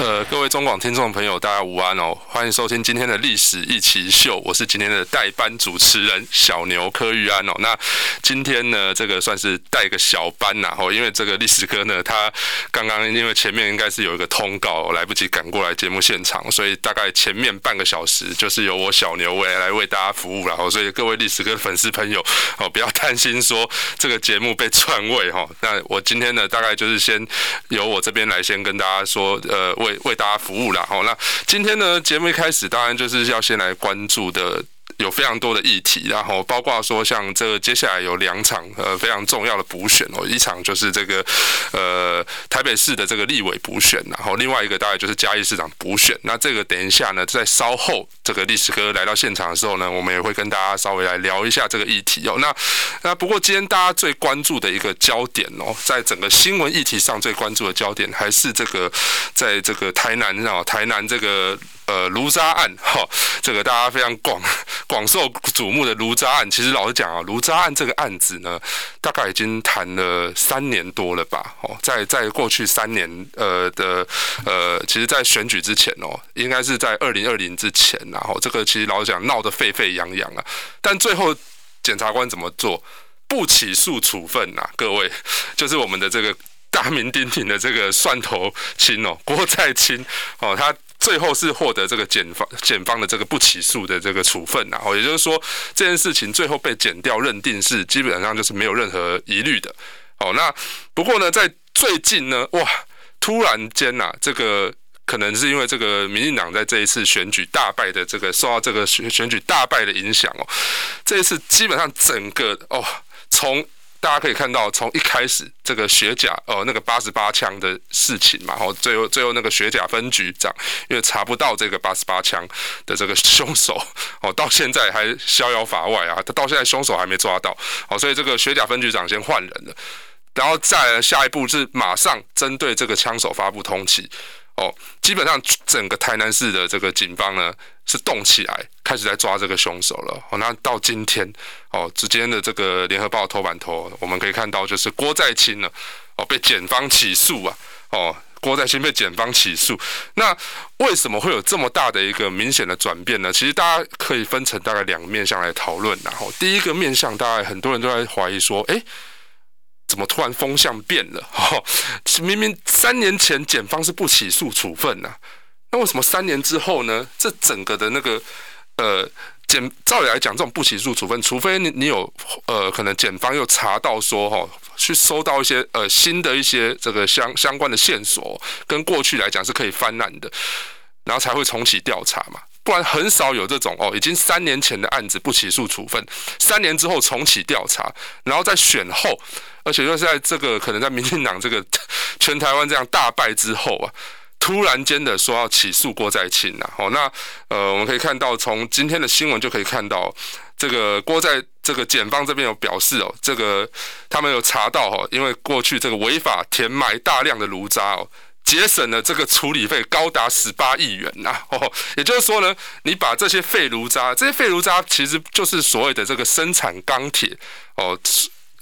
呃，各位中广听众朋友，大家午安哦！欢迎收听今天的历史一起秀，我是今天的代班主持人小牛柯玉安哦。那今天呢，这个算是带个小班呐，哦，因为这个历史哥呢，他刚刚因为前面应该是有一个通告，来不及赶过来节目现场，所以大概前面半个小时就是由我小牛为来为大家服务了哦。所以各位历史哥粉丝朋友哦，不要担心说这个节目被篡位哈。那我今天呢，大概就是先由我这边来先跟大家说，呃。为为大家服务啦，好，那今天呢，节目一开始当然就是要先来关注的。有非常多的议题，然后包括说像这接下来有两场呃非常重要的补选哦，一场就是这个呃台北市的这个立委补选，然后另外一个大概就是嘉义市长补选。那这个等一下呢，在稍后这个历史哥来到现场的时候呢，我们也会跟大家稍微来聊一下这个议题哦。那那不过今天大家最关注的一个焦点哦，在整个新闻议题上最关注的焦点还是这个在这个台南啊，台南这个。呃，卢渣案哈，这个大家非常广广受瞩目的卢渣案，其实老实讲啊，卢渣案这个案子呢，大概已经谈了三年多了吧？哦，在在过去三年呃的呃，其实，在选举之前哦，应该是在二零二零之前，然后这个其实老实讲闹得沸沸扬扬啊，但最后检察官怎么做？不起诉处分呐，各位，就是我们的这个大名鼎鼎的这个蒜头青哦，郭在清哦，他。最后是获得这个检方检方的这个不起诉的这个处分，然后也就是说这件事情最后被检调认定是基本上就是没有任何疑虑的。好，那不过呢，在最近呢，哇，突然间呐，这个可能是因为这个民进党在这一次选举大败的这个受到这个选选举大败的影响哦，这一次基本上整个哦从。大家可以看到，从一开始这个学甲呃那个八十八枪的事情嘛，然后最后最后那个学甲分局长因为查不到这个八十八枪的这个凶手哦，到现在还逍遥法外啊，他到现在凶手还没抓到哦，所以这个学甲分局长先换人了，然后再下一步是马上针对这个枪手发布通缉。哦，基本上整个台南市的这个警方呢是动起来，开始在抓这个凶手了。哦，那到今天哦，之间的这个联合报头版头，我们可以看到就是郭在清呢，哦被检方起诉啊，哦郭在清被检方起诉。那为什么会有这么大的一个明显的转变呢？其实大家可以分成大概两个面向来讨论。然后第一个面向，大概很多人都在怀疑说，哎。怎么突然风向变了？哈，明明三年前检方是不起诉处分呐，那为什么三年之后呢？这整个的那个呃检，照理来讲，这种不起诉处分，除非你你有呃可能检方又查到说哈，去收到一些呃新的一些这个相相关的线索，跟过去来讲是可以翻案的，然后才会重启调查嘛。不然很少有这种哦，已经三年前的案子不起诉处分，三年之后重启调查，然后再选后，而且又是在这个可能在民进党这个 全台湾这样大败之后啊，突然间的说要起诉郭在清呐，哦，那呃我们可以看到从今天的新闻就可以看到，这个郭在这个检方这边有表示哦，这个他们有查到哦，因为过去这个违法填埋大量的炉渣哦。节省了这个处理费高达十八亿元呐，哦，也就是说呢，你把这些废炉渣，这些废炉渣其实就是所谓的这个生产钢铁哦。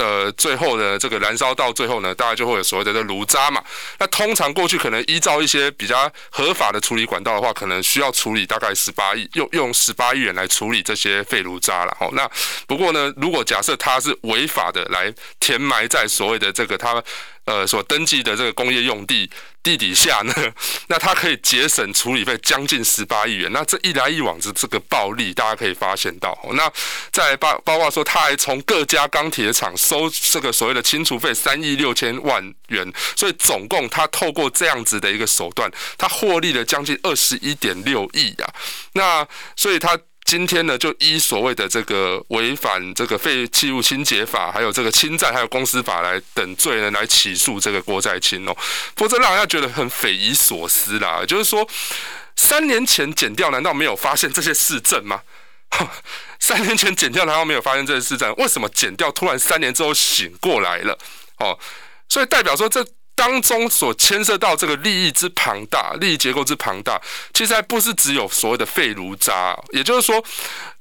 呃，最后的这个燃烧到最后呢，大概就会有所谓的这炉渣嘛。那通常过去可能依照一些比较合法的处理管道的话，可能需要处理大概十八亿，用用十八亿元来处理这些废炉渣了。哦，那不过呢，如果假设它是违法的来填埋在所谓的这个它呃所登记的这个工业用地地底下呢，那它可以节省处理费将近十八亿元。那这一来一往的这个暴利，大家可以发现到。那再包包括说，他还从各家钢铁厂收这个所谓的清除费三亿六千万元，所以总共他透过这样子的一个手段，他获利了将近二十一点六亿啊。那所以他。今天呢，就依所谓的这个违反这个废弃物清洁法，还有这个侵占，还有公司法来等罪呢，来起诉这个郭在清哦。否则让人家觉得很匪夷所思啦。就是说，三年前检调难道没有发现这些事证吗？三年前检调难道没有发现这些事证？为什么检调突然三年之后醒过来了？哦，所以代表说这。当中所牵涉到这个利益之庞大，利益结构之庞大，其实还不是只有所谓的废炉渣。也就是说，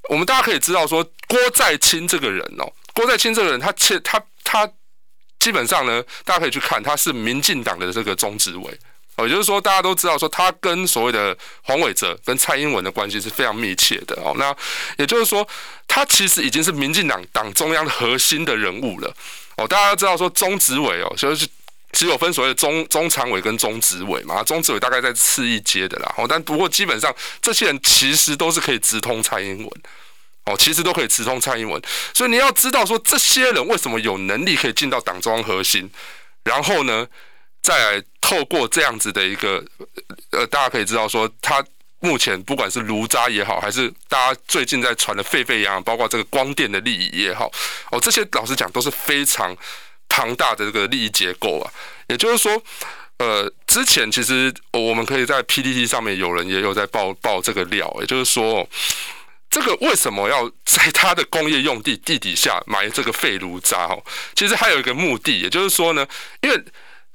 我们大家可以知道说，郭在清这个人哦，郭在清这个人，他切他他基本上呢，大家可以去看，他是民进党的这个中执委哦。也就是说，大家都知道说，他跟所谓的黄伟哲跟蔡英文的关系是非常密切的哦。那也就是说，他其实已经是民进党党中央核心的人物了哦。大家都知道说，中执委哦，就是只有分所谓的中中常委跟中执委嘛。中执委大概在次一阶的啦。哦，但不过基本上这些人其实都是可以直通蔡英文哦，其实都可以直通蔡英文。所以你要知道说，这些人为什么有能力可以进到党中央核心，然后呢，再来透过这样子的一个，呃，大家可以知道说，他目前不管是卢渣也好，还是大家最近在传的沸沸扬扬，包括这个光电的利益也好，哦，这些老实讲都是非常庞大的这个利益结构啊。也就是说，呃，之前其实我们可以在 P D T 上面有人也有在爆爆这个料，也就是说，这个为什么要在他的工业用地地底下埋这个废炉渣？哦，其实还有一个目的，也就是说呢，因为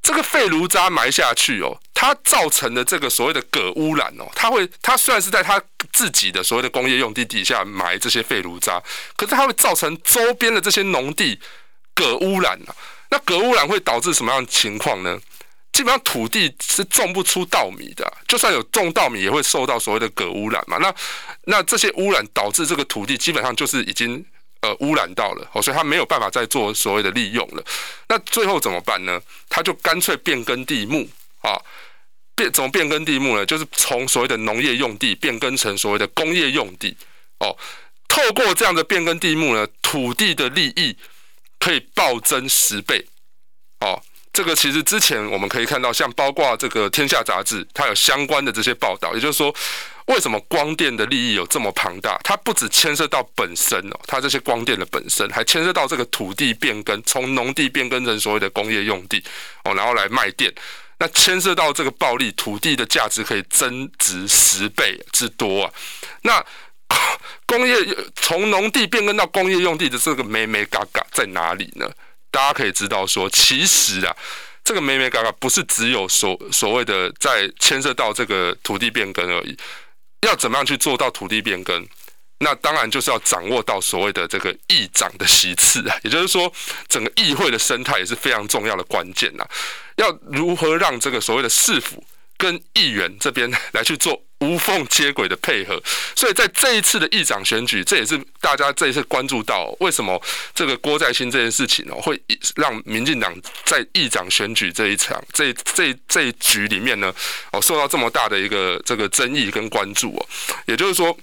这个废炉渣埋下去哦，它造成的这个所谓的铬污染哦，它会，它虽然是在它自己的所谓的工业用地底下埋这些废炉渣，可是它会造成周边的这些农地铬污染啊。那铬污染会导致什么样的情况呢？基本上土地是种不出稻米的，就算有种稻米，也会受到所谓的铬污染嘛。那那这些污染导致这个土地基本上就是已经。呃，污染到了，哦，所以他没有办法再做所谓的利用了。那最后怎么办呢？他就干脆变更地目啊，变怎么变更地目呢？就是从所谓的农业用地变更成所谓的工业用地。哦，透过这样的变更地目呢，土地的利益可以暴增十倍。哦，这个其实之前我们可以看到，像包括这个《天下》杂志，它有相关的这些报道，也就是说。为什么光电的利益有这么庞大？它不只牵涉到本身哦，它这些光电的本身，还牵涉到这个土地变更，从农地变更成所谓的工业用地哦，然后来卖电。那牵涉到这个暴利，土地的价值可以增值十倍之多啊！那 工业从农地变更到工业用地的这个眉眉角角在哪里呢？大家可以知道说，其实啊，这个眉眉角角不是只有所所谓的在牵涉到这个土地变更而已。要怎么样去做到土地变更？那当然就是要掌握到所谓的这个议长的席次啊，也就是说，整个议会的生态也是非常重要的关键呐。要如何让这个所谓的市府跟议员这边来去做无缝接轨的配合？所以在这一次的议长选举，这也是大家这一次关注到为什么这个郭在新这件事情哦，会让民进党在议长选举这一场这这这一局里面呢，哦，受到这么大的一个这个争议跟关注哦，也就是说。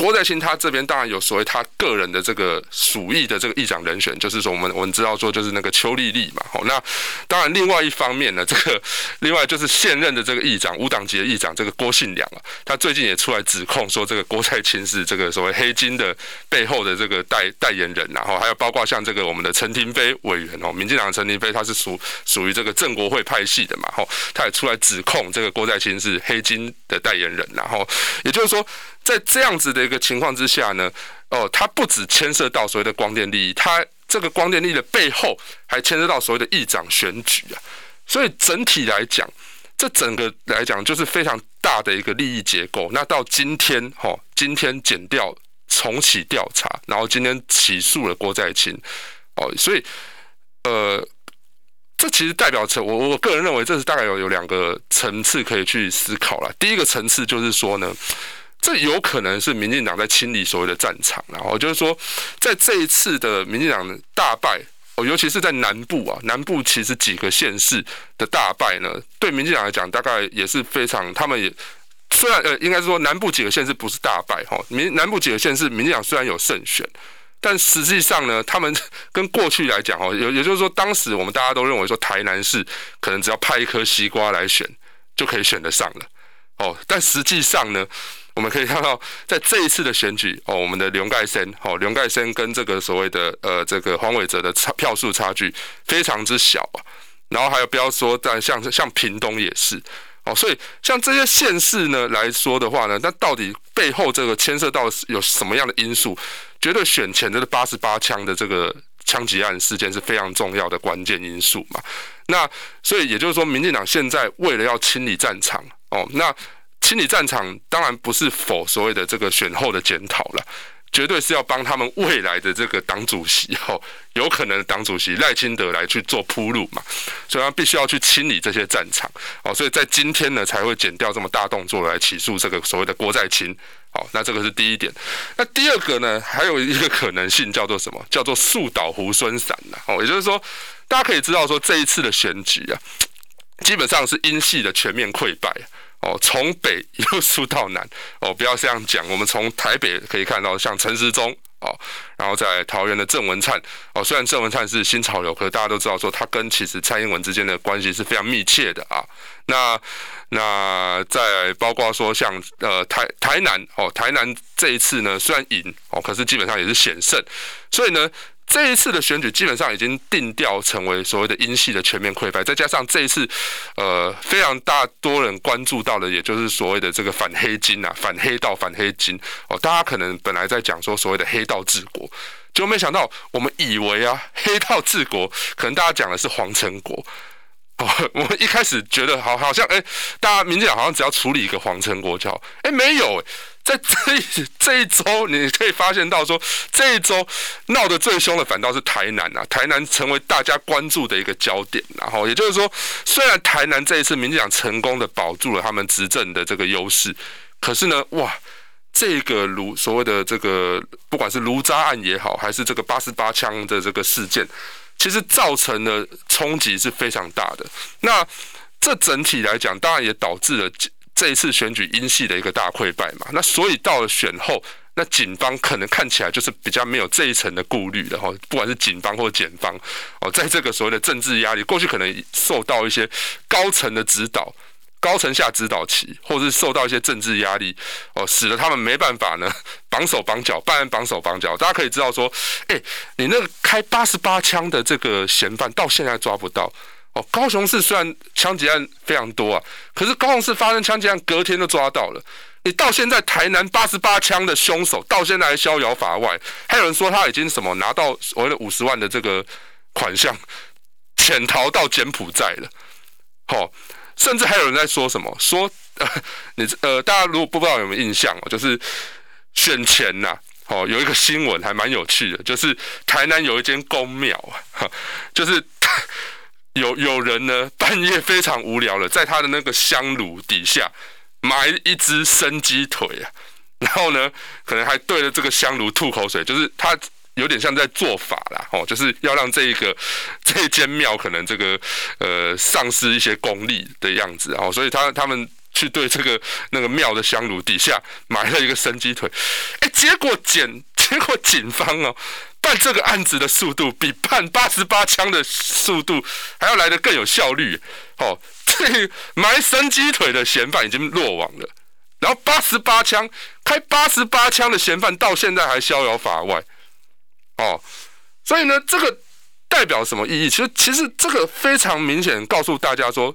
郭在清他这边当然有所谓他个人的这个属意的这个议长人选，就是说我们我们知道说就是那个邱丽丽嘛。好，那当然另外一方面呢，这个另外就是现任的这个议长无党籍的议长这个郭信良啊，他最近也出来指控说这个郭在清是这个所谓黑金的背后的这个代代言人，然后还有包括像这个我们的陈廷飞委员哦，民进党陈廷飞他是属属于这个正国会派系的嘛，吼，他也出来指控这个郭在清是黑金的代言人，然后也就是说。在这样子的一个情况之下呢，哦，它不只牵涉到所谓的光电利益，它这个光电利益的背后还牵涉到所谓的议长选举啊，所以整体来讲，这整个来讲就是非常大的一个利益结构。那到今天，哈，今天检调重启调查，然后今天起诉了郭在清，哦，所以，呃，这其实代表着我我个人认为，这是大概有有两个层次可以去思考了。第一个层次就是说呢。这有可能是民进党在清理所谓的战场，然后就是说，在这一次的民进党大败，哦，尤其是在南部啊，南部其实几个县市的大败呢，对民进党来讲，大概也是非常，他们也虽然呃，应该是说南部几个县市不是大败哈，民南部几个县市民进党虽然有胜选，但实际上呢，他们跟过去来讲哦，也也就是说，当时我们大家都认为说台南市可能只要派一颗西瓜来选就可以选得上了。哦，但实际上呢。我们可以看到，在这一次的选举哦，我们的刘盖森哦，刘盖森跟这个所谓的呃这个黄伟哲的差票数差距非常之小啊。然后还有不要说，但像像屏东也是哦，所以像这些县市呢来说的话呢，那到底背后这个牵涉到有什么样的因素？绝对选前的八十八枪的这个枪击案事件是非常重要的关键因素嘛。那所以也就是说，民进党现在为了要清理战场哦，那清理战场当然不是否所谓的这个选后的检讨了。绝对是要帮他们未来的这个党主席哦，有可能党主席赖清德来去做铺路嘛，所以他必须要去清理这些战场哦，所以在今天呢才会检调这么大动作来起诉这个所谓的郭在清，好，那这个是第一点。那第二个呢，还有一个可能性叫做什么？叫做树倒猢狲散呐，哦，也就是说，大家可以知道说这一次的选举啊，基本上是英系的全面溃败。哦，从北 一路输到南哦，不要这样讲。我们从台北可以看到，像陈时中哦，然后在桃园的郑文灿哦，虽然郑文灿是新潮流，可是大家都知道说他跟其实蔡英文之间的关系是非常密切的啊。那那在包括说像呃台台南哦，台南这一次呢虽然赢哦，可是基本上也是险胜，所以呢。这一次的选举基本上已经定调成为所谓的英系的全面溃败，再加上这一次，呃，非常大多人关注到的，也就是所谓的这个反黑金啊，反黑道、反黑金哦，大家可能本来在讲说所谓的黑道治国，就没想到我们以为啊，黑道治国可能大家讲的是黄成国哦。我们一开始觉得好，好像哎，大家民进党好像只要处理一个黄成国就好，哎，没有，在这一 这一周，你可以发现到说，这一周闹得最凶的反倒是台南啊，台南成为大家关注的一个焦点，然后也就是说，虽然台南这一次民进党成功的保住了他们执政的这个优势，可是呢，哇，这个卢所谓的这个不管是卢渣案也好，还是这个八十八枪的这个事件。其实造成的冲击是非常大的。那这整体来讲，当然也导致了这一次选举英系的一个大溃败嘛。那所以到了选后，那警方可能看起来就是比较没有这一层的顾虑的哈。不管是警方或检方哦，在这个所谓的政治压力，过去可能受到一些高层的指导。高层下指导棋，或是受到一些政治压力，哦，使得他们没办法呢，绑手绑脚，办案绑手绑脚。大家可以知道说，哎、你那个开八十八枪的这个嫌犯到现在抓不到。哦，高雄市虽然枪击案非常多啊，可是高雄市发生枪击案隔天就抓到了。你到现在台南八十八枪的凶手到现在还逍遥法外，还有人说他已经什么拿到所谓的五十万的这个款项，潜逃到柬埔寨了。好、甚至还有人在说什么？说，你呃，大家如果不知道有没有印象哦，就是选前呐，哦，有一个新闻还蛮有趣的，就是台南有一间宫庙啊，就是有有人呢 半夜非常无聊了，在他的那个香炉底下埋一只生鸡腿啊，然后呢，可能还对着这个香炉吐口水，就是他。有点像在做法啦，哦，就是要让这一个 这间庙可能这个呃丧失一些功力的样子，哦，所以他他们去对这个那个庙的香炉底下埋了一个生鸡腿，哎，结果检结果警方哦办这个案子的速度比办八十八枪的速度还要来得更有效率，哦，这埋生鸡腿的嫌犯已经落网了，然后八十八枪开八十八枪的嫌犯到现在还逍遥法外。哦，所以呢，这个代表什么意义？其实，其实这个非常明显告诉大家说，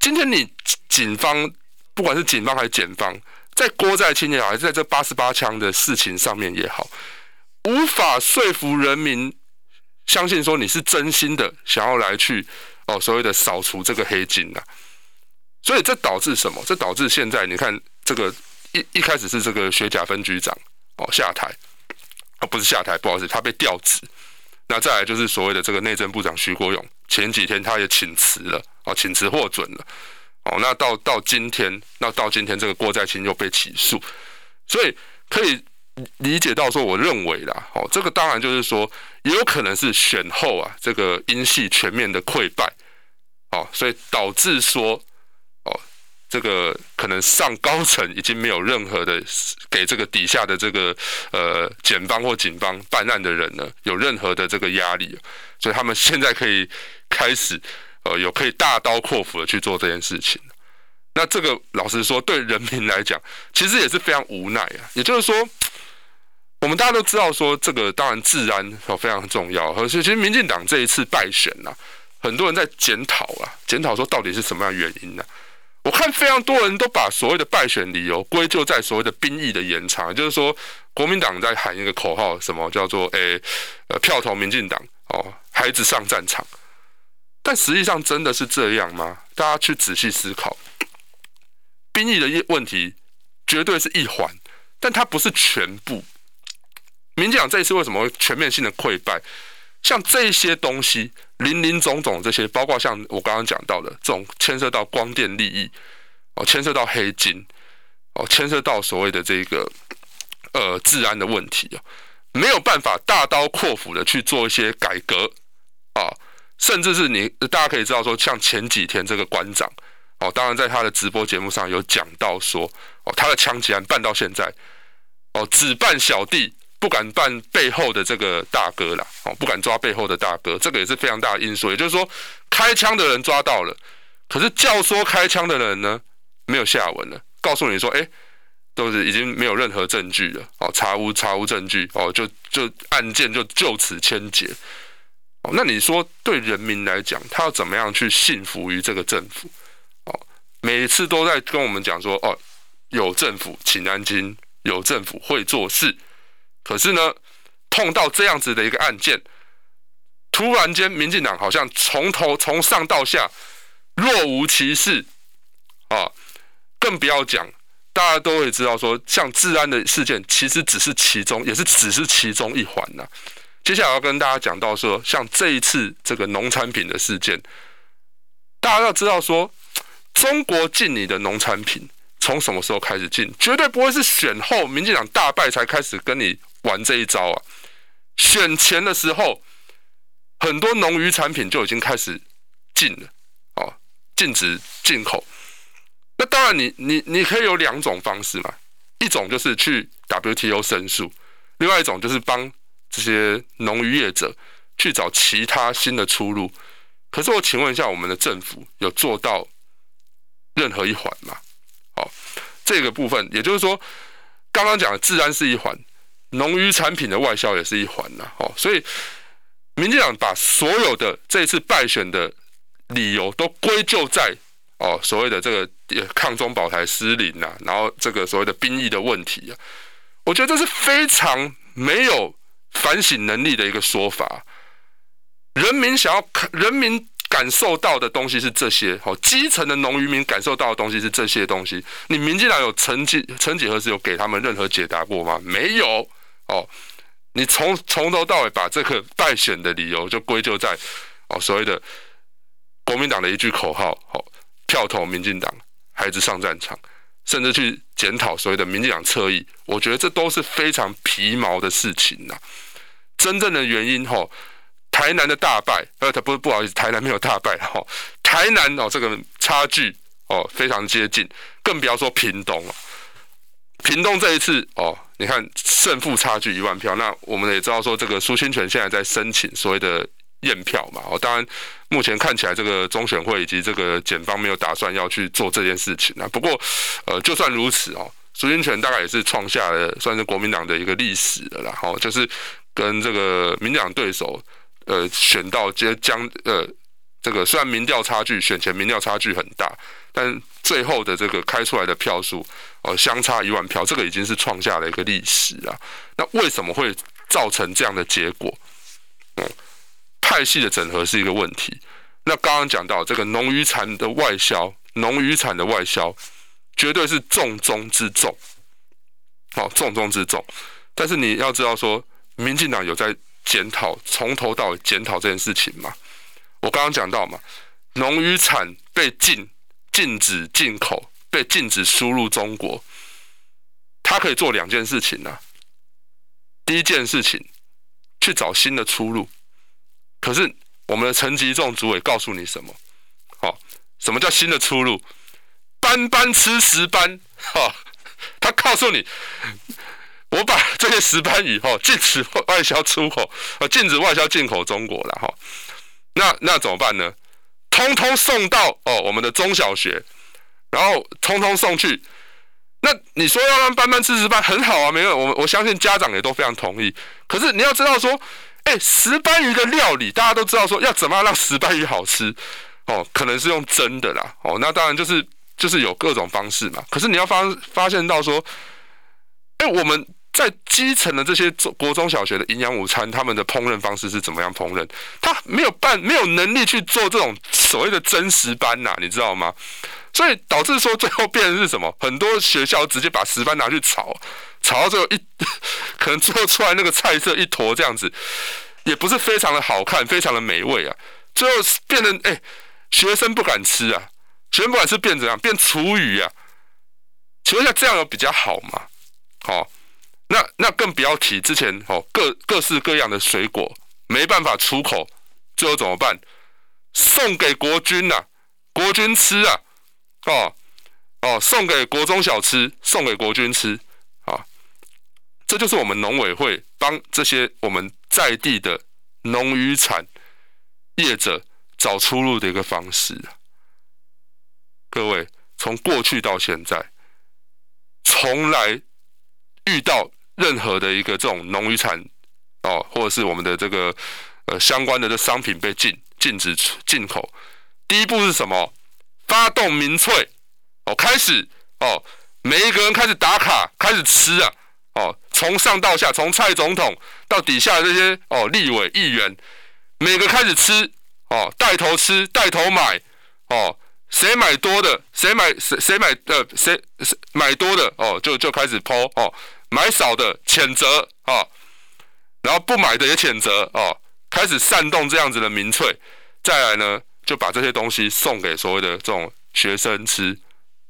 今天你警方，不管是警方还是检方，在郭在清也好，还是在这八十八枪的事情上面也好，无法说服人民相信说你是真心的想要来去哦所谓的扫除这个黑金呐。所以这导致什么？这导致现在你看这个一一开始是这个学甲分局长哦下台。啊，不是下台，不好意思，他被调职。那再来就是所谓的这个内政部长徐国勇，前几天他也请辞了，哦，请辞获准了。哦，那到到今天，那到今天这个郭在清又被起诉，所以可以理解到说，我认为啦，哦，这个当然就是说，也有可能是选后啊，这个英系全面的溃败，哦，所以导致说。哦这个可能上高层已经没有任何的给这个底下的这个呃检方或警方办案的人呢，有任何的这个压力，所以他们现在可以开始呃有可以大刀阔斧的去做这件事情。那这个老实说，对人民来讲，其实也是非常无奈啊。也就是说，我们大家都知道说，这个当然治安非常重要，而且其实民进党这一次败选呐，很多人在检讨啊，检讨说到底是什么样原因呢？我看非常多人都把所谓的败选理由归咎在所谓的兵役的延长，就是说国民党在喊一个口号，什么叫做“诶、呃，票投民进党哦，孩子上战场”，但实际上真的是这样吗？大家去仔细思考，兵役的问题绝对是一环，但它不是全部。民进党这一次为什么会全面性的溃败？像这些东西，林林总总这些，包括像我刚刚讲到的这种牵涉到光电利益哦，牵涉到黑金哦，牵涉到所谓的这个。呃，治安的问题啊，没有办法大刀阔斧的去做一些改革啊，甚至是你大家可以知道说，像前几天这个馆长哦，当然在他的直播节目上有讲到说，哦，他的枪击案办到现在，哦，只办小弟，不敢办背后的这个大哥啦，哦，不敢抓背后的大哥，这个也是非常大的因素。也就是说，开枪的人抓到了，可是教唆开枪的人呢，没有下文了，告诉你说，哎。都是已经没有任何证据了哦，查无查无证据哦，就就案件就就此签结哦。那你说对人民来讲，他要怎么样去信服于这个政府哦？每次都在跟我们讲说哦，有政府请安心，有政府会做事。可是呢，碰到这样子的一个案件，突然间民进党好像从头从上到下若无其事啊，更不要讲。大家都会知道，说像治安的事件，其实只是其中，也是只是其中一环呐。接下来要跟大家讲到说，像这一次这个农产品的事件，大家要知道说，中国进你的农产品从什么时候开始进？绝对不会是选后民进党大败才开始跟你玩这一招啊！选前的时候，很多农渔产品就已经开始禁了，哦，禁止进口。那当然你，你你你可以有两种方式嘛，一种就是去 WTO 申诉，另外一种就是帮这些农渔业者去找其他新的出路。可是我请问一下，我们的政府有做到任何一环吗？好，这个部分，也就是说，刚刚讲的治安是一环，农渔产品的外销也是一环呐。哦，所以民进党把所有的这次败选的理由都归咎在。哦，所谓的这个抗中保台失灵呐，然后这个所谓的兵役的问题啊，我觉得这是非常没有反省能力的一个说法。人民想要看，人民感受到的东西是这些，哦，基层的农渔民感受到的东西是这些东西。你民进党有曾几曾几何时有给他们任何解答过吗？没有。哦，你从从头到尾把这个败选的理由就归咎在哦所谓的国民党的一句口号，哦。票投民进党，孩子上战场，甚至去检讨所谓的民进党侧翼，我觉得这都是非常皮毛的事情呐。真正的原因吼，台南的大败，呃，他不不好意思，台南没有大败哈，台南哦这个差距哦非常接近，更不要说屏东了。屏东这一次哦，你看胜负差距一万票，那我们也知道说这个苏清泉现在在申请所谓的。验票嘛，哦，当然，目前看起来这个中选会以及这个检方没有打算要去做这件事情啊。不过，呃，就算如此哦，苏清泉大概也是创下了算是国民党的一个历史了啦。哦，就是跟这个民进党对手，呃，选到接将呃，这个虽然民调差距选前民调差距很大，但最后的这个开出来的票数哦，相差一万票，这个已经是创下了一个历史了。那为什么会造成这样的结果？嗯。派系的整合是一个问题。那刚刚讲到这个农渔产的外销，农渔产的外销绝对是重中之重，好，重中之重。但是你要知道说，民进党有在检讨，从头到尾检讨这件事情吗？我刚刚讲到嘛，农渔产被禁，禁止进口，被禁止输入中国，他可以做两件事情呢。第一件事情，去找新的出路。可是我们的陈吉仲主委告诉你什么？好，什么叫新的出路？班班吃石斑，哈，他告诉你，我把这些石斑鱼，哈，禁止外销出口，呃，禁止外销进口中国了，哈。那那怎么办呢？通通送到哦，我们的中小学，然后通通送去。那你说要让班班吃石斑，很好啊，没有，我我相信家长也都非常同意。可是你要知道说。哎，石斑鱼的料理，大家都知道说要怎么样让石斑鱼好吃哦，可能是用蒸的啦哦，那当然就是就是有各种方式嘛。可是你要发发现到说，哎，我们在基层的这些中国中小学的营养午餐，他们的烹饪方式是怎么样烹饪？他没有办没有能力去做这种所谓的真实班呐，你知道吗？所以导致说最后变成是什么？很多学校直接把石斑拿去炒，炒到最后一 可能做出来那个菜色一坨这样子，也不是非常的好看，非常的美味啊。最后变成哎、学生不敢吃啊，学生不敢吃变怎样？变厨余啊？请问一下，这样有比较好吗？好、那那更不要提之前哦，各各式各样的水果没办法出口，最后怎么办？送给国军呐、国军吃啊，哦哦，送给国中小吃，送给国军吃啊，这就是我们农委会帮这些我们在地的农渔产业者找出路的一个方式。各位，从过去到现在。从来遇到任何的一个这种农渔产哦，或者是我们的这个呃相关的这商品被禁禁止进口，第一步是什么？发动民粹哦，开始哦，每一个人开始打卡，开始吃啊哦，从上到下，从蔡总统到底下的这些哦立委议员，每个开始吃哦，带头吃，带头买哦。谁买多的，谁买谁谁买呃谁谁买多的哦，就就开始抛哦，买少的谴责啊，然后不买的也谴责啊，开始煽动这样子的民粹，再来呢就把这些东西送给所谓的这种学生吃，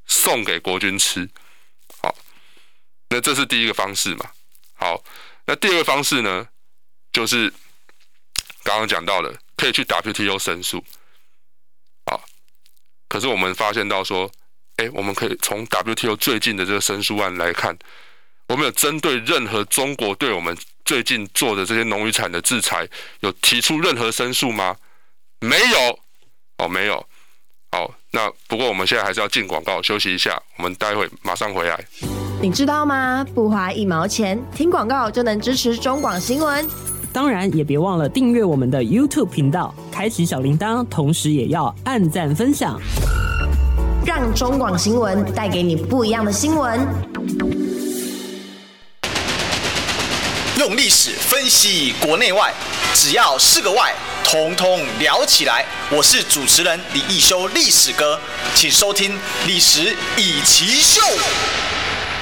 送给国军吃，好，那这是第一个方式嘛，好，那第二个方式呢，就是刚刚讲到的，可以去 WTO 申诉。啊可是我们发现到说，哎，我们可以从 WTO 最近的这个申诉案来看，我们有针对任何中国对我们最近做的这些农渔产的制裁，有提出任何申诉吗？没有，哦，没有。好，那不过我们现在还是要进广告，休息一下，我们待会马上回来。你知道吗？不花一毛钱，听广告就能支持中广新闻。当然，也别忘了订阅我们的 YouTube 频道，开启小铃铛，同时也要按赞分享，让中广新闻带给你不一样的新闻。用历史分析国内外，只要是个“外”，统统聊起来。我是主持人李易修，历史哥，请收听《历史易起秀》。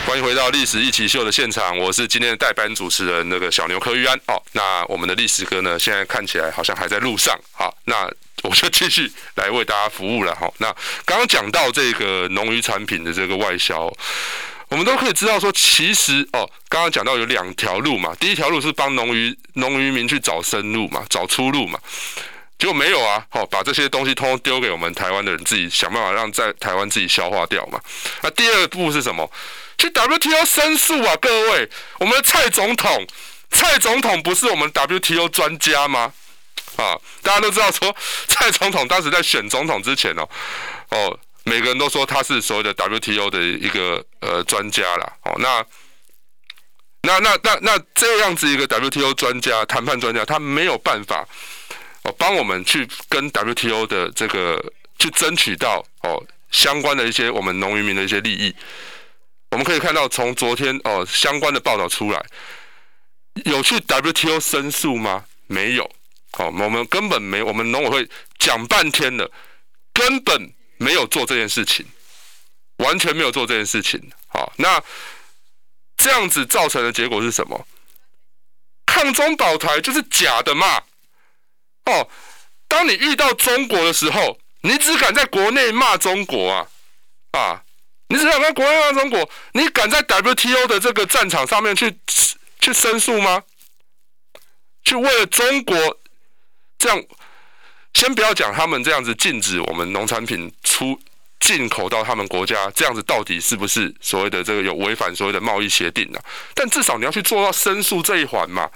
欢迎回到历史一起秀的现场，我是今天的代班主持人那个小牛柯玉安哦。那我们的历史哥呢，现在看起来好像还在路上。好，那我就继续来为大家服务了哈。那刚刚讲到这个农渔产品的这个外销，我们都可以知道说，其实哦，刚刚讲到有两条路嘛。第一条路是帮农渔农渔民去找生路嘛，找出路嘛。结果没有啊，好，把这些东西通通丢给我们台湾的人自己想办法让在台湾自己消化掉嘛。那第二步是什么？去 WTO 申诉啊，各位，我们的蔡总统，蔡总统不是我们 WTO 专家吗？啊，大家都知道说，蔡总统当时在选总统之前哦，哦，每个人都说他是所谓的 WTO 的一个呃专家啦。哦，那那那那那这样子一个 WTO 专家、谈判专家，他没有办法哦帮我们去跟 WTO 的这个去争取到哦相关的一些我们农渔民的一些利益。我们可以看到，从昨天哦相关的报道出来，有去 WTO 申诉吗？没有，哦，我们根本没，我们农委会讲半天了，根本没有做这件事情，完全没有做这件事情。好，那这样子造成的结果是什么？抗中保台就是假的嘛？哦，当你遇到中国的时候，你只敢在国内骂中国啊，啊！你只想在国内骂中国？你敢在 WTO 的这个战场上面去去申诉吗？去为了中国这样，先不要讲他们这样子禁止我们农产品出进口到他们国家，这样子到底是不是所谓的这个有违反所谓的贸易协定呢？但至少你要去做到申诉这一环嘛。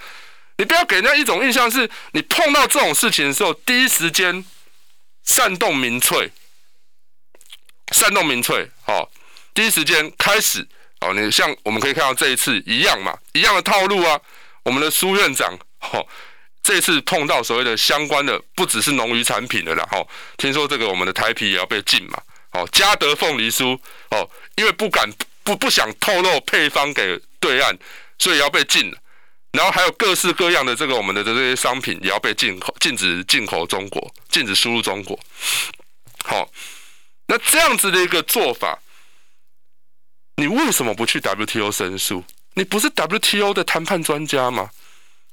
你不要给人家一种印象是，你碰到这种事情的时候，第一时间煽动民粹，煽动民粹，好。第一时间开始哦，你像我们可以看到这一次一样嘛，一样的套路啊。我们的苏院长哦，这次碰到所谓的相关的，不只是农渔产品的啦。哦，听说这个我们的台皮也要被禁嘛。哦，嘉德凤梨酥哦，因为不敢不不想透露配方给对岸，所以要被禁。然后还有各式各样的这个我们的这些商品也要被进口，禁止进口中国，禁止输入中国。好，那这样子的一个做法，你为什么不去 WTO 申诉？你不是 WTO 的谈判专家吗？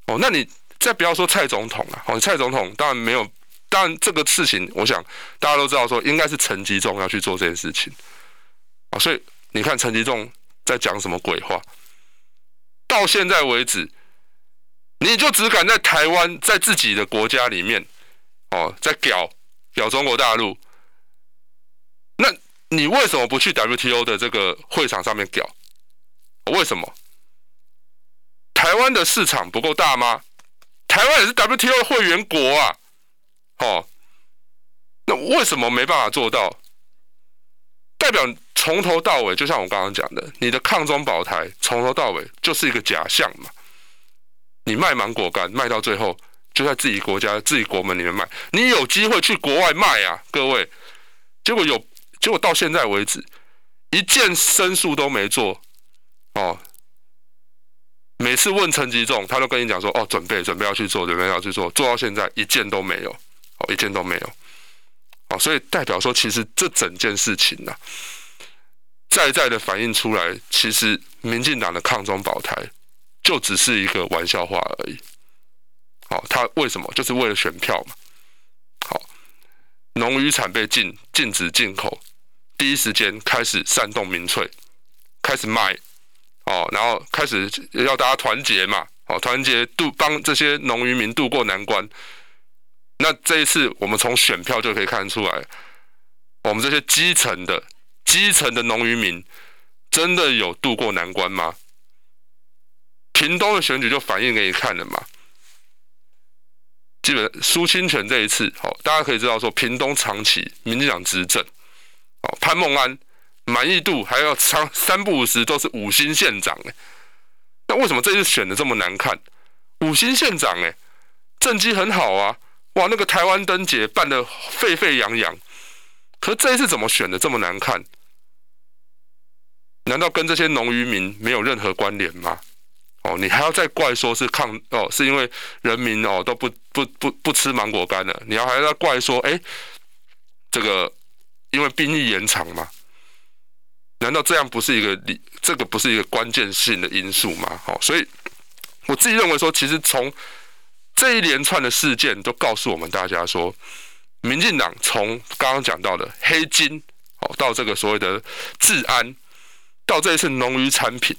哦，那你再不要说蔡总统了。哦，蔡总统当然没有，当然这个事情，我想大家都知道，说应该是陈吉仲要去做这件事情。啊，所以你看陈吉仲在讲什么鬼话？到现在为止。你就只敢在台湾，在自己的国家里面，哦，在屌屌中国大陆，那你为什么不去 WTO 的这个会场上面屌？为什么？台湾的市场不够大吗？台湾也是 WTO 会员国啊，哦，那为什么没办法做到？代表从头到尾，就像我刚刚讲的，你的抗中保台从头到尾就是一个假象嘛。你卖芒果干卖到最后就在自己国家自己国门里面卖，你有机会去国外卖啊，各位。结果有，结果到现在为止一件申诉都没做哦。每次问陈吉仲，他都跟你讲说哦，准备准备要去做，准备要去做，做到现在一件都没有，哦，一件都没有。哦，所以代表说，其实这整件事情呢、啊，再再的反映出来，其实民进党的抗中保台。就只是一个玩笑话而已。好，他为什么？就是为了选票嘛。好，农渔产被禁，禁止进口，第一时间开始煽动民粹，开始卖，哦，然后开始要大家团结嘛，哦，团结度帮这些农渔民渡过难关。那这一次，我们从选票就可以看出来，我们这些基层的基层的农渔民，真的有渡过难关吗？屏东的选举就反映给你看了嘛，基本苏清泉这一次，好，大家可以知道说，屏东长期民进党执政，哦，潘孟安满意度还要三三不五时都是五星县长哎，那为什么这次选的这么难看？五星县长哎，政绩很好啊，哇，那个台湾灯节办得沸沸扬扬，可是这一次怎么选的这么难看？难道跟这些农渔民没有任何关联吗？哦，你还要再怪说是抗哦，是因为人民哦都不不不不吃芒果干了，你要还要再怪说，哎，这个因为兵役延长嘛？难道这样不是一个理？这个不是一个关键性的因素吗？好，所以我自己认为说，其实从这一连串的事件都告诉我们大家说，民进党从刚刚讲到的黑金哦，到这个所谓的治安，到这一次农渔产品。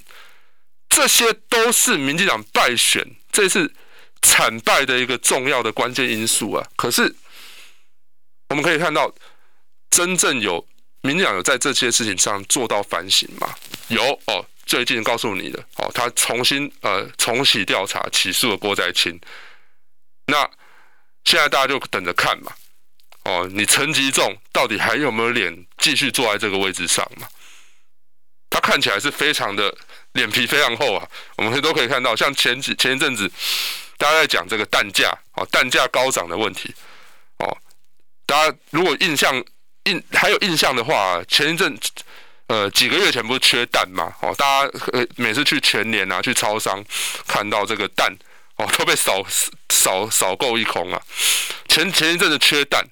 这些都是民进党败选，这次惨败的一个重要的关键因素啊。可是我们可以看到，真正有民进党有在这些事情上做到反省吗？有哦，最近告诉你的哦，他重新呃重启调查，起诉了郭在清。那现在大家就等着看嘛。哦，你陈吉仲到底还有没有脸继续坐在这个位置上嘛？他看起来是非常的。脸皮非常厚啊，我们都可以看到，像前几前一阵子，大家在讲这个蛋价哦，蛋价高涨的问题哦，大家如果印象印还有印象的话，前一阵呃几个月前不是缺蛋嘛哦，大家呃每次去全联啊去超商看到这个蛋哦都被扫扫扫购一空啊，前前一阵子缺蛋，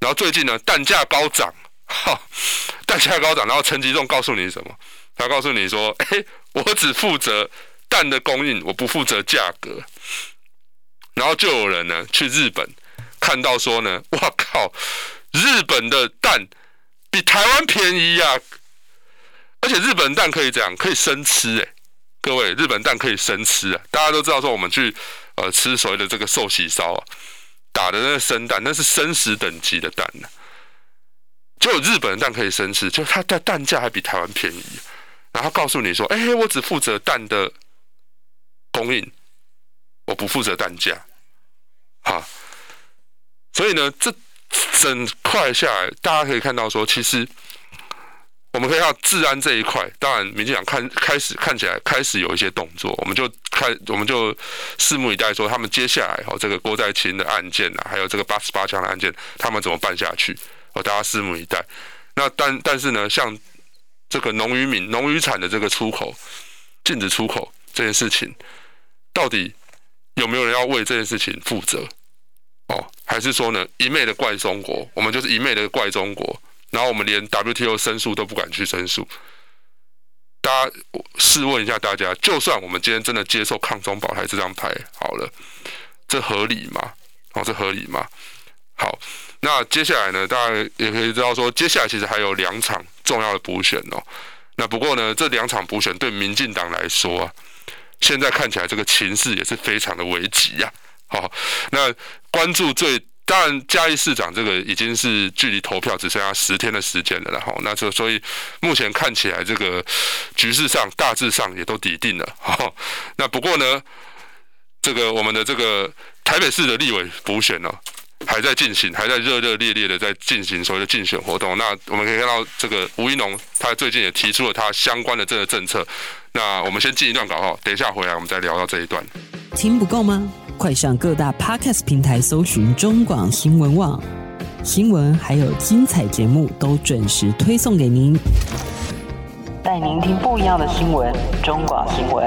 然后最近呢蛋价高涨，哈，蛋价高涨，然后陈吉仲告诉你什么？他告诉你说：“ 哎，我只负责蛋的供应，我不负责价格。”然后就有人呢去日本看到说呢：“哇靠，日本的蛋比台湾便宜呀！而且日本蛋可以这样，可以生吃哎，各位，日本蛋可以生吃啊！大家都知道说我们去呃吃所谓的这个寿喜烧啊，打的那个生蛋，那是生食等级的蛋呢，就日本蛋可以生吃，就它的蛋价还比台湾便宜。”然后告诉你说：“哎，我只负责蛋的供应，我不负责蛋价。”哈，所以呢，这整块下来，大家可以看到说，其实我们可以看到治安这一块，当然民进党看开始看起来开始有一些动作，我们就看我们就拭目以待，说他们接下来哦，这个郭在清的案件啊，还有这个八十八枪的案件，他们怎么办下去？哦，大家拭目以待。那但但是呢，像。这个农渔民、农渔产的这个出口禁止出口，这件事情，到底有没有人要为这件事情负责？哦，还是说呢，一昧的怪中国，我们就是一昧的怪中国，然后我们连 WTO 申诉都不敢去申诉。大家试问一下大家，就算我们今天真的接受抗中保台这张牌好了，这合理吗？哦，这合理吗？好，那接下来呢，大家也可以知道说，接下来其实还有两场重要的补选哦。那不过呢，这两场补选对民进党来说啊，现在看起来这个情势也是非常的危急呀。好，那关注最。当然，嘉义市长这个已经是距离投票只剩下十天的时间了，然后那就所以目前看起来这个局势上大致上也都底定了。好，那不过呢，这个我们的这个台北市的立委补选呢还在进行，还在热热烈烈的在进行所谓的竞选活动。那我们可以看到，这个吴一农他最近也提出了他相关的这个政策。那我们先进一段稿哈，等一下回来我们再聊到这一段。听不够吗？快上各大 Podcast 平台搜寻中广新闻网新闻，还有精彩节目都准时推送给您，带您听不一样的新闻。中广新闻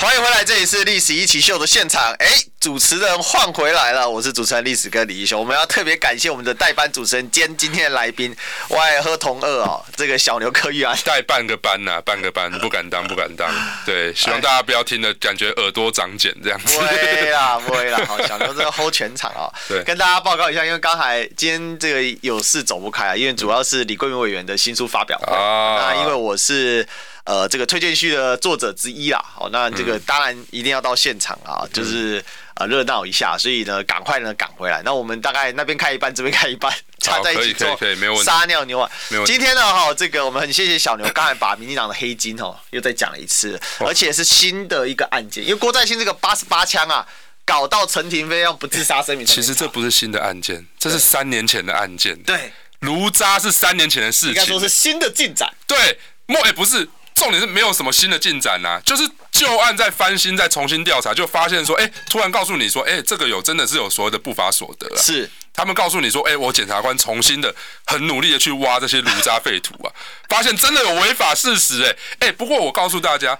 欢迎回来，这里是历史一起秀的现场。哎，主持人换回来了，我是主持人历史哥李一雄。我们要特别感谢我们的代班主持人兼今天的来宾，我爱喝同二哦，这个小牛柯玉安带半个班呐、啊，半个班不敢当，不敢当。对，希望大家不要听的感觉耳朵长茧这样子。不会啦，不会啦。好，小牛这个 hold 全场啊、哦。对，跟大家报告一下，因为刚才今天这个有事走不开啊，因为主要是李桂明委员的新书发表会啊。那因为我是。呃，这个推荐序的作者之一啦，好，那这个当然一定要到现场啊，就是呃热闹一下，所以呢，赶快呢赶回来。那我们大概那边开一半，这边开一半，插在一起做，可以，没问题。撒尿牛啊，今天呢哈，这个我们很谢谢小牛，刚才把民进党的黑金哦又再讲了一次，而且是新的一个案件，因为郭在兴这个八十八枪啊，搞到陈廷妃要不自杀声明。其实这不是新的案件，这是三年前的案件。对，炉渣是三年前的事情，应该说是新的进展。对，莫也不是。重点是没有什么新的进展呐、啊，就是旧案在翻新，再重新调查，就发现说，哎、欸，突然告诉你说，哎、欸，这个有真的是有所谓的不法所得啊。是，他们告诉你说，哎、欸，我检察官重新的很努力的去挖这些炉渣废土啊，发现真的有违法事实、欸，哎，哎，不过我告诉大家，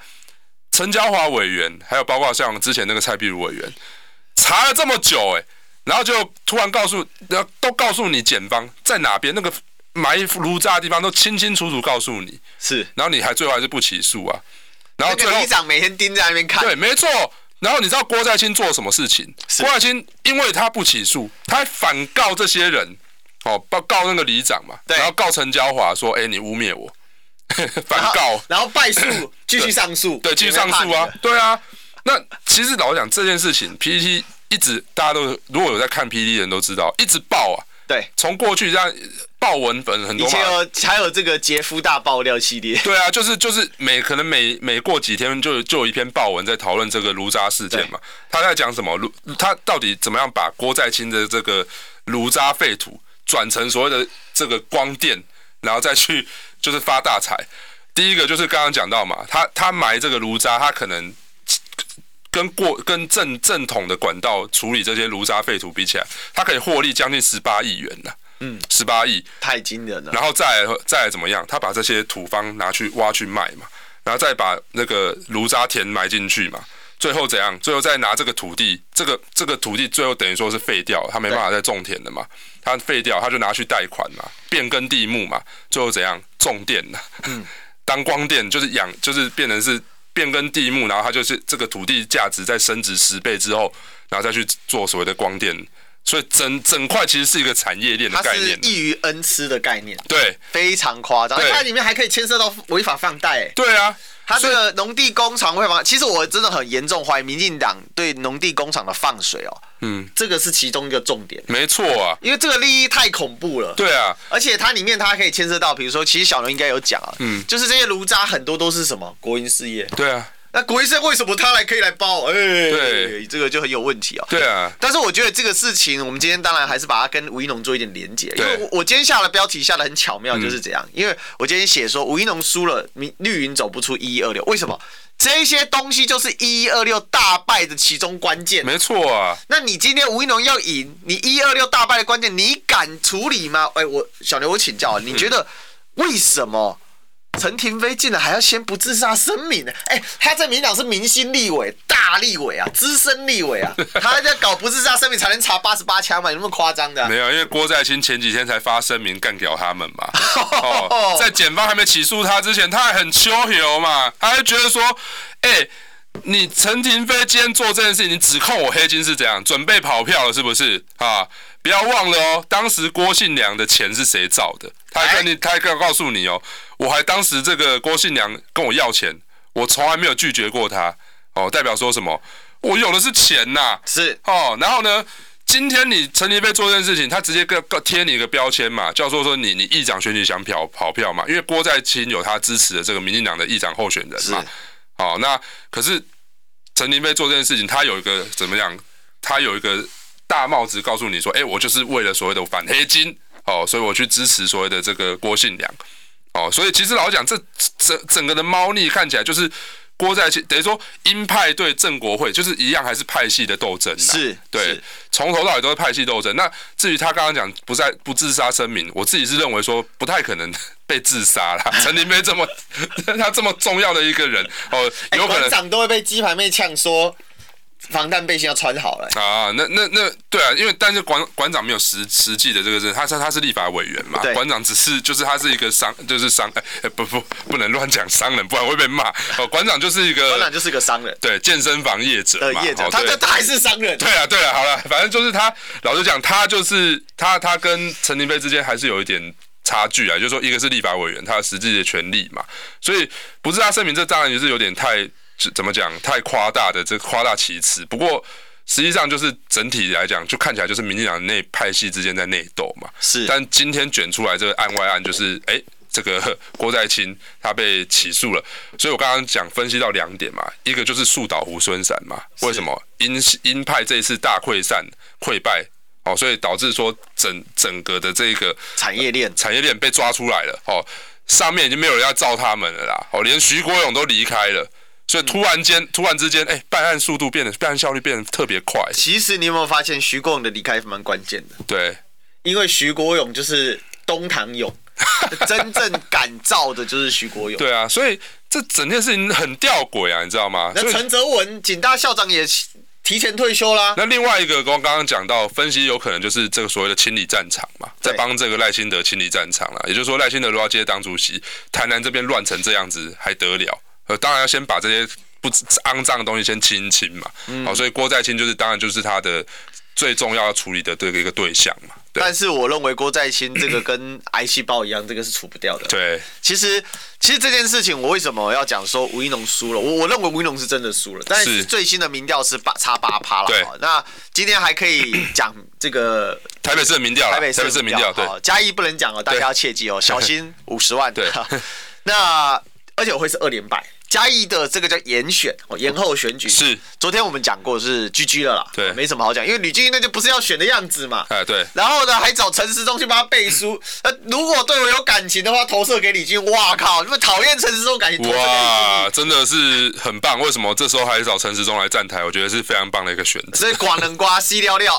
陈嘉华委员，还有包括像之前那个蔡碧如委员，查了这么久、欸，哎，然后就突然告诉，然后都告诉你检方在哪边那个。埋炉渣的地方都清清楚楚告诉你，是，然后你还最后还是不起诉啊？然后最后里长每天盯在那边看，对，没错。然后你知道郭在清做了什么事情？郭在清因为他不起诉，他还反告这些人，哦，告告那个里长嘛，然后告陈娇华说，哎，你污蔑我，反告，然后败诉，继续上诉，对，继续上诉啊，对啊。那其实老实讲这件事情，PTT 一直大家都如果有在看 PTT 的人都知道，一直爆啊。对，从过去这样爆文粉很多嘛，以前有还有这个杰夫大爆料系列。对啊，就是就是每可能每每过几天就就有一篇爆文在讨论这个炉渣事件嘛。他在讲什么？炉他到底怎么样把郭在清的这个炉渣废土转成所谓的这个光电，然后再去就是发大财？第一个就是刚刚讲到嘛，他他埋这个炉渣，他可能。跟过跟正正统的管道处理这些炉渣废土比起来，它可以获利将近十八亿元呢。嗯，十八亿太惊人了。然后再来再来怎么样？他把这些土方拿去挖去卖嘛，然后再把那个炉渣填埋进去嘛，最后怎样？最后再拿这个土地，这个这个土地最后等于说是废掉，他没办法再种田了嘛，他废掉，他就拿去贷款嘛，变更地目嘛，最后怎样？种电呢？嗯，当光电就是养，就是变成是。变更地目，然后它就是这个土地价值在升值十倍之后，然后再去做所谓的光电，所以整整块其实是一个产业链的概念，它是易于恩赐的概念，对，非常夸张，它里面还可以牵涉到违法放贷，对啊。它这个农地工厂会吗？其实我真的很严重怀疑民进党对农地工厂的放水哦。嗯，这个是其中一个重点。没错啊，因为这个利益太恐怖了。对啊，而且它里面它可以牵涉到，比如说，其实小龙应该有讲啊，嗯，就是这些炉渣很多都是什么国营事业。对啊。那国医生为什么他来可以来包？哎、欸，对，这个就很有问题哦。对啊，但是我觉得这个事情，我们今天当然还是把它跟吴一农做一点连结。因为我我今天下的标题下的很巧妙，就是这样。因为我今天写说吴一农输了，绿云走不出一一二六，为什么？这些东西就是一一二六大败的其中关键。没错啊。那你今天吴一农要赢，你一一二六大败的关键，你敢处理吗？哎，我小刘，我请教，你觉得为什么？陈廷妃竟然还要先不自杀声明呢？哎，他在民党是明星立委、大立委啊，资深立委啊，他还在搞不自杀声明才能查八十八枪嘛？有那么夸张的、啊？没有，因为郭在清前几天才发声明干掉他们嘛。哦，在检方还没起诉他之前，他还很秋油嘛，他还觉得说，哎，你陈廷妃今天做这件事情，你指控我黑金是怎样？准备跑票了是不是？啊，不要忘了哦，当时郭信良的钱是谁造的？他还跟你，他还告告诉你哦。我还当时这个郭信良跟我要钱，我从来没有拒绝过他哦，代表说什么？我有的是钱呐、啊，是哦。然后呢，今天你陈亭妃做这件事情，他直接个个贴你一个标签嘛，叫做说你你议长选举想跑跑票嘛，因为郭在清有他支持的这个民进党的议长候选人嘛，是哦。那可是陈林飞做这件事情，他有一个怎么样？他有一个大帽子告诉你说，哎，我就是为了所谓的反黑金哦，所以我去支持所谓的这个郭信良。哦，所以其实老实讲，这整整个的猫腻看起来就是郭在清，等于说鹰派对正国会就是一样，还是派系的斗争。是，对，从头到尾都是派系斗争。那至于他刚刚讲不在不自杀声明，我自己是认为说不太可能 被自杀了。陈林飞这么 他这么重要的一个人，哦，有可能、欸、长都会被鸡排妹呛说。防弹背心要穿好了啊！那那那对啊，因为但是馆馆长没有实实际的这个是，他是他是立法委员嘛，馆长只是就是他是一个商，就是商哎、欸、不不不能乱讲商人，不然会被骂哦。馆长就是一个馆长就是个商人，对健身房业者嘛，业者，他他还是商人。对啊对啊，好了，反正就是他老实讲，他就是他他跟陈林飞之间还是有一点差距啊，就是说一个是立法委员，他的实际的权利嘛，所以不是他声明，这当然也是有点太。怎么讲？太夸大的这夸大其词。不过实际上就是整体来讲，就看起来就是民进党内派系之间在内斗嘛。是。但今天卷出来这个案外案，就是哎，这个 郭在清他被起诉了。所以我刚刚讲分析到两点嘛，一个就是树倒猢狲散嘛。为什么？鹰鹰派这一次大溃散溃败哦，所以导致说整整个的这个产业链产业链被抓出来了哦，上面已经没有人要罩他们了啦。哦，连徐国勇都离开了。所以突然间，突然之间，哎、欸，办案速度变得，办案效率变得特别快。其实你有没有发现，徐国勇的离开蛮关键的？对，因为徐国勇就是东堂勇，真正敢造的就是徐国勇。对啊，所以这整件事情很吊诡啊，你知道吗？那陈泽文警大校长也提前退休啦。那另外一个，我刚刚讲到分析，有可能就是这个所谓的清理战场嘛，在帮这个赖清德清理战场了。也就是说，赖清德如果要接当主席，台南这边乱成这样子，还得了？呃，当然要先把这些不肮脏的东西先清一清嘛。嗯。好，所以郭在清就是当然就是他的最重要要处理的这个一个对象嘛。但是我认为郭在清这个跟癌细胞一样，这个是除不掉的。对。其实，其实这件事情我为什么要讲说吴一农输了？我我认为吴一农是真的输了，但是最新的民调是八差八趴了。对。那今天还可以讲这个 台北市的民调，台北市的民调。对。嘉义不能讲哦，大家要切记哦，小心五十万。对。那。而且我会是二连败，嘉义的这个叫延选哦，延后选举是。昨天我们讲过是 GG 了啦，对，没什么好讲，因为吕俊英那就不是要选的样子嘛，哎对。然后呢，还找陈时中去帮他背书，呃，如果对我有感情的话，投射给李俊，哇靠，你们讨厌陈时中感情投射给李俊，哇，真的是很棒。为什么这时候还找陈时中来站台？我觉得是非常棒的一个选择。所以寡能瓜西料料，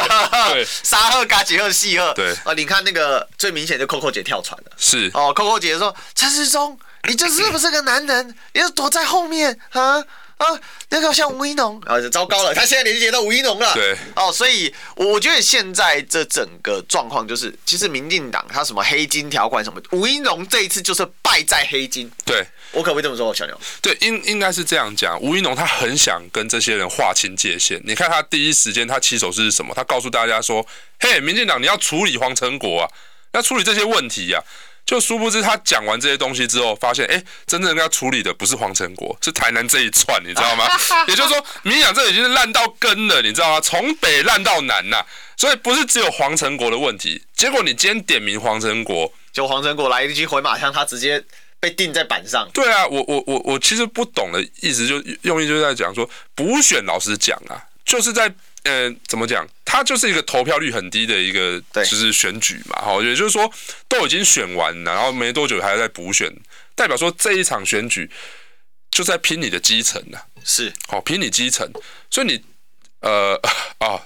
对，沙赫嘎吉赫细赫，对啊，你看那个最明显就 Coco 姐跳船了，是哦，Coco 姐说陈时中。你这是不是个男人？你要躲在后面啊啊！那个像吴一农啊，糟糕了，他现在连接到吴一农了。对，哦，所以我觉得现在这整个状况就是，其实民进党他什么黑金条款什么，吴一农这一次就是败在黑金。对，我可不可以这么说，小牛？对，应应该是这样讲。吴一农他很想跟这些人划清界限。你看他第一时间他起手是什么？他告诉大家说：“嘿，民进党你要处理黄成国啊，要处理这些问题呀、啊。”就殊不知，他讲完这些东西之后，发现，哎、欸，真正要处理的不是黄成国，是台南这一串，你知道吗？也就是说，民进党这已经是烂到根了，你知道吗？从北烂到南呐、啊，所以不是只有黄成国的问题。结果你今天点名黄成国，就黄成国来一句回马枪，他直接被钉在板上。对啊，我我我我其实不懂的意思，就用意就是在讲说，补选老实讲啊，就是在。呃，怎么讲？它就是一个投票率很低的一个，就是选举嘛。好，也就是说，都已经选完了，然后没多久还在补选，代表说这一场选举就在拼你的基层呐，是，好拼你基层，所以你呃 啊，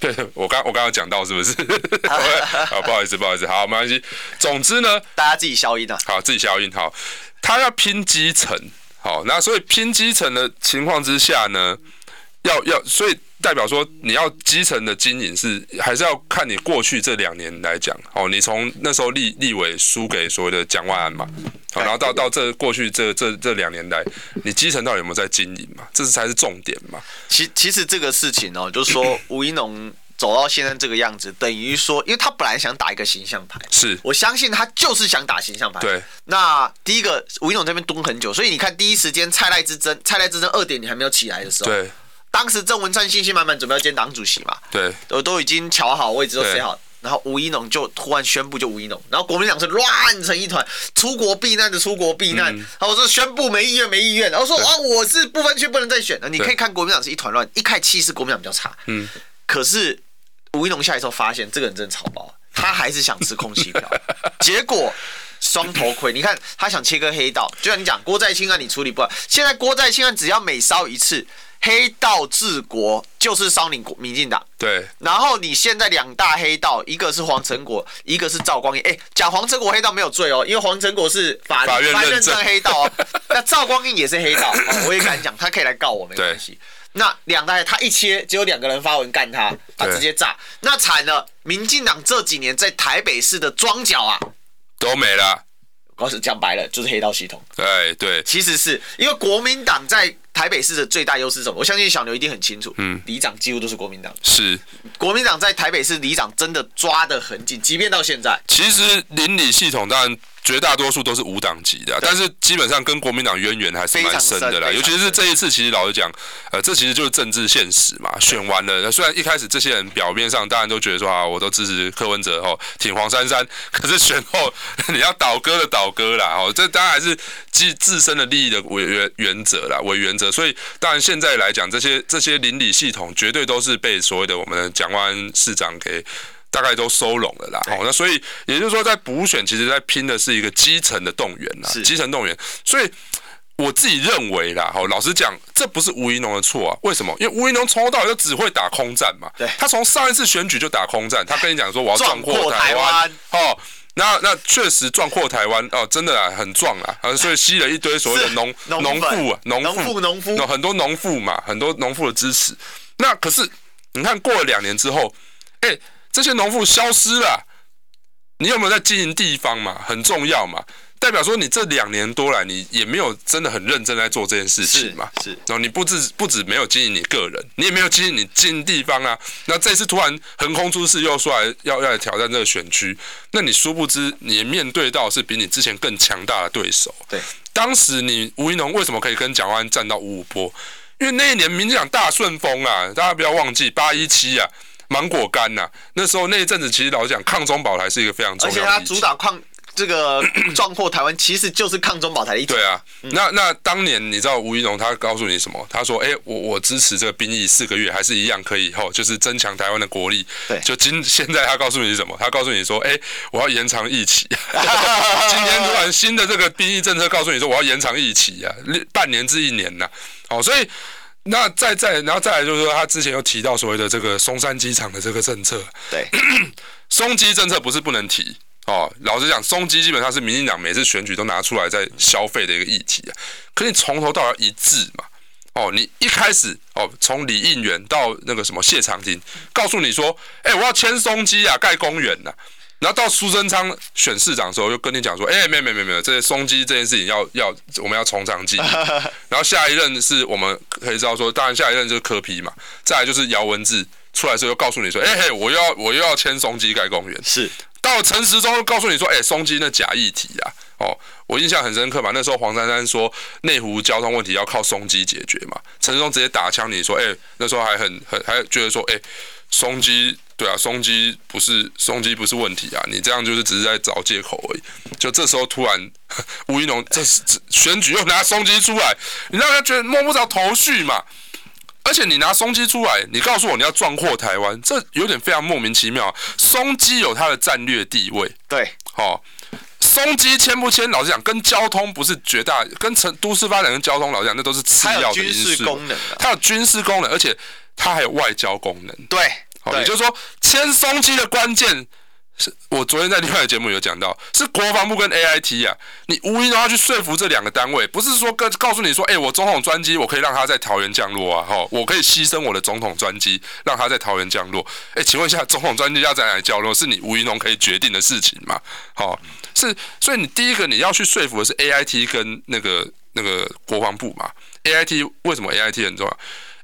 对，我刚我刚刚讲到是不是？好，不好意思，不好意思，好，没关系。总之呢，大家自己消音啊，好，自己消音，好，他要拼基层，好，那所以拼基层的情况之下呢，要要，所以。代表说你要基层的经营是还是要看你过去这两年来讲哦，你从那时候立立委输给所谓的蒋万安嘛，好，然后到到这过去这这这两年来，你基层到底有没有在经营嘛？这是才是重点嘛。其其实这个事情哦，就是说吴一农走到现在这个样子，等于说，因为他本来想打一个形象牌，是我相信他就是想打形象牌。对，那第一个吴怡农这边蹲很久，所以你看第一时间蔡赖之争，蔡赖之争二点你还没有起来的时候，对。当时郑文灿信心满满准备要兼党主席嘛，对，都都已经瞧好位置都写好，然后吴一农就突然宣布就吴一农，然后国民党是乱成一团，出国避难的出国避难，然后我说宣布没意愿没意愿，然后说啊我是不分区不能再选，你可以看国民党是一团乱，一开气势国民党比较差，嗯，可是吴一农下来之后发现这个人真的草包，他还是想吃空气票，结果双头盔，你看他想切割黑道，就像你讲郭在清案你处理不好，现在郭在清案只要每烧一次。黑道治国就是烧你民进党，对。然后你现在两大黑道，一个是黄成国，一个是赵光义。哎，讲黄成国黑道没有罪哦，因为黄成国是法院认证黑道哦。那赵光义也是黑道，我也敢讲，他可以来告我没关系。那两大他一切，只有两个人发文干他，他直接炸，那惨了。民进党这几年在台北市的庄脚啊，都没了。我是讲白了，就是黑道系统。对对，其实是因为国民党在。台北市的最大优势是什么？我相信小牛一定很清楚。嗯，里长几乎都是国民党。是，国民党在台北市里长真的抓得很紧，即便到现在。其实邻里系统当然。绝大多数都是无党籍的，但是基本上跟国民党渊源还是蛮深的啦。尤其是这一次，其实老实讲，呃，这其实就是政治现实嘛。选完了，虽然一开始这些人表面上当然都觉得说啊，我都支持柯文哲哦，挺黄珊珊，可是选后 你要倒戈的倒戈啦哦，这当然还是基自身的利益的为原原则啦为原则。所以当然现在来讲，这些这些邻里系统绝对都是被所谓的我们的蒋万市长给。大概都收拢了啦，哦，那所以也就是说，在补选，其实在拼的是一个基层的动员啦，基层动员。所以我自己认为啦，好，老实讲，这不是吴怡农的错啊。为什么？因为吴怡农从头到尾就只会打空战嘛。对，他从上一次选举就打空战，他跟你讲说我要壮阔台湾，哦，那那确实壮阔台湾哦，真的啊，很壮啊，所以吸了一堆所谓的农农妇啊，农妇农夫，很多农妇嘛，很多农妇的支持。那可是你看过了两年之后，哎。这些农妇消失了，你有没有在经营地方嘛？很重要嘛，代表说你这两年多来，你也没有真的很认真在做这件事情嘛。是，然后你不止不止没有经营你个人，你也没有经营你经营地方啊。那这次突然横空出世，又出来要要来挑战这个选区，那你殊不知你面对到是比你之前更强大的对手。对，当时你吴一农为什么可以跟蒋万安战到五五波？因为那一年民进党大顺风啊，大家不要忘记八一七啊。芒果干呐、啊，那时候那一阵子，其实老实讲，抗中保台是一个非常重要的。而且他主打抗这个 壮阔台湾，其实就是抗中保台的一种。对啊，嗯、那那当年你知道吴怡农他告诉你什么？他说：“哎、欸，我我支持这个兵役四个月，还是一样可以吼，就是增强台湾的国力。”对，就今现在他告诉你是什么？他告诉你说：“哎、欸，我要延长役期。”今天突然新的这个兵役政策告诉你说：“我要延长役期啊，半年至一年呐。”哦，所以。那再再，然后再来就是说，他之前又提到所谓的这个松山机场的这个政策。对，松机政策不是不能提哦。老实讲，松机基本上是民进党每次选举都拿出来在消费的一个议题啊。可你从头到尾一致嘛？哦，你一开始哦，从李应元到那个什么谢长廷，告诉你说，哎，我要迁松机啊，盖公园呐。然后到苏贞昌选市长的时候，又跟你讲说：“哎，没有没有没有没有，这些松基这件事情要要我们要从长计议。” 然后下一任是我们可以知道说，当然下一任就是柯皮嘛。再来就是姚文智出来的时候又告诉你说：“哎嘿，我又要我又要签松基盖公园。”是到了陈时中又告诉你说：“哎，松基那假议题啊，哦，我印象很深刻嘛。那时候黄珊珊说内湖交通问题要靠松基解决嘛，陈时中直接打枪你说：哎，那时候还很很还觉得说：哎，松基。”对啊，松基不是松基不是问题啊，你这样就是只是在找借口而已。就这时候突然吴怡农这是选举又拿松基出来，你让他觉得摸不着头绪嘛。而且你拿松基出来，你告诉我你要壮阔台湾，这有点非常莫名其妙。松基有它的战略地位，对，好、哦。松基签不签？老实讲，跟交通不是绝大，跟城都市发展跟交通，老实讲，那都是次要的因素。军事功能，它有军事功能，而且它还有外交功能。对，好，也就是说，签松基的关键。是我昨天在另外的节目有讲到，是国防部跟 AIT 啊，你无疑都要去说服这两个单位，不是说告告诉你说，哎、欸，我总统专机我可以让他在桃园降落啊，哈，我可以牺牲我的总统专机让他在桃园降落，哎、欸，请问一下，总统专机要在哪里降落，是你吴怡农可以决定的事情吗？好，是，所以你第一个你要去说服的是 AIT 跟那个那个国防部嘛，AIT 为什么 AIT 很重要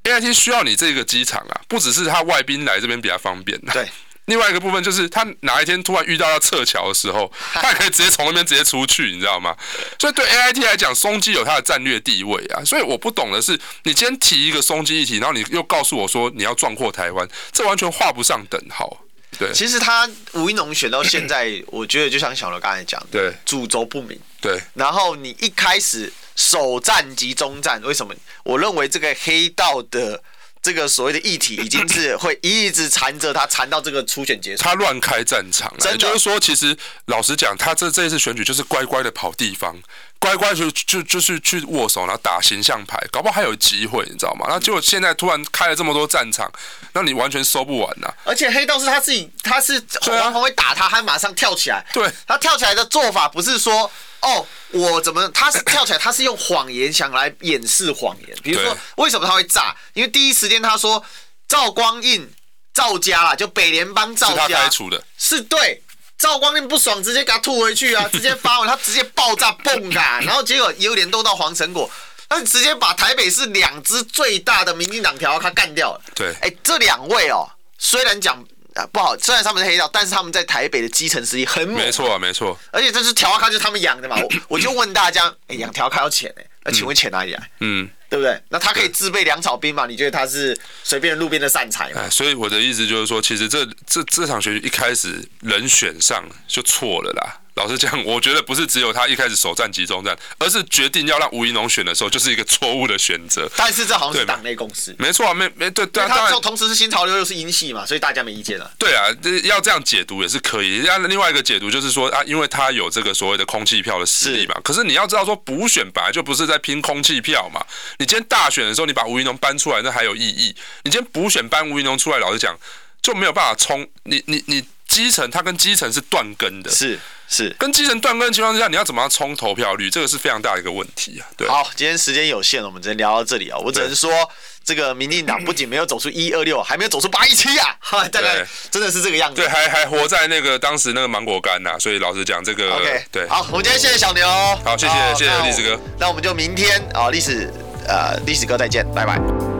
？AIT 需要你这个机场啊，不只是他外宾来这边比较方便，对。另外一个部分就是，他哪一天突然遇到要撤侨的时候，他也可以直接从那边直接出去，你知道吗？所以对 AIT 来讲，松基有它的战略地位啊。所以我不懂的是，你今天提一个松基议题，然后你又告诉我说你要壮阔台湾，这完全画不上等号。对，其实他吴一农选到现在，我觉得就像小刘刚才讲的，对，主轴不明。对，然后你一开始首战及终战，为什么？我认为这个黑道的。这个所谓的议题已经是会一直缠着他，缠到这个初选结束。他乱开战场了，也就是说，其实老实讲，他这这一次选举就是乖乖的跑地方，乖乖就就就是去握手，然后打形象牌，搞不好还有机会，你知道吗？那结果现在突然开了这么多战场，那你完全收不完呐、啊。而且黑道是他自己，他是王红会打他，他马上跳起来。对，他跳起来的做法不是说。哦，我怎么？他是跳起来，他是用谎言想来掩饰谎言。比如说，为什么他会炸？因为第一时间他说赵光印、赵家啦，就北联邦赵家。是他开除的。是对，赵光胤不爽，直接给他吐回去啊！直接发文，他直接爆炸蹦啊！然后结果有点动到黄成果，他直接把台北市两支最大的民进党条他干掉了。对，哎，这两位哦，虽然讲。不好，虽然他们是黑道，但是他们在台北的基层实力很猛。没错啊，没错。而且这是调咖，就是他们养的嘛。我我就问大家，哎、欸，养调咖要钱哎、欸，那请问钱哪里来？嗯，对不对？那他可以自备粮草兵嘛？你觉得他是随便路边的善财吗？所以我的意思就是说，其实这这这场选举一开始人选上就错了啦。老实讲，我觉得不是只有他一开始首战集中战，而是决定要让吴怡农选的时候，就是一个错误的选择。但是这好像是党内共识，没错啊，没没对对啊。他同时是新潮流又是英系嘛，所以大家没意见了。对啊，要这样解读也是可以。那另外一个解读就是说啊，因为他有这个所谓的空气票的实力嘛。可是你要知道说补选本来就不是在拼空气票嘛。你今天大选的时候，你把吴怡农搬出来，那还有意义。你今天补选搬吴怡农出来，老实讲就没有办法冲。你你你基层，他跟基层是断根的。是。是跟基层断根的情况之下，你要怎么样冲投票率？这个是非常大的一个问题啊。对，好，今天时间有限了，我们只能聊到这里啊。我只能说，这个民进党不仅没有走出一二六，还没有走出八一七啊。哈，大概真的是这个样子。对，还还活在那个当时那个芒果干呐。所以老实讲，这个 OK，对。好，我们今天谢谢小牛。好，谢谢谢谢历史哥。那我们就明天啊，历史呃历史哥再见，拜拜。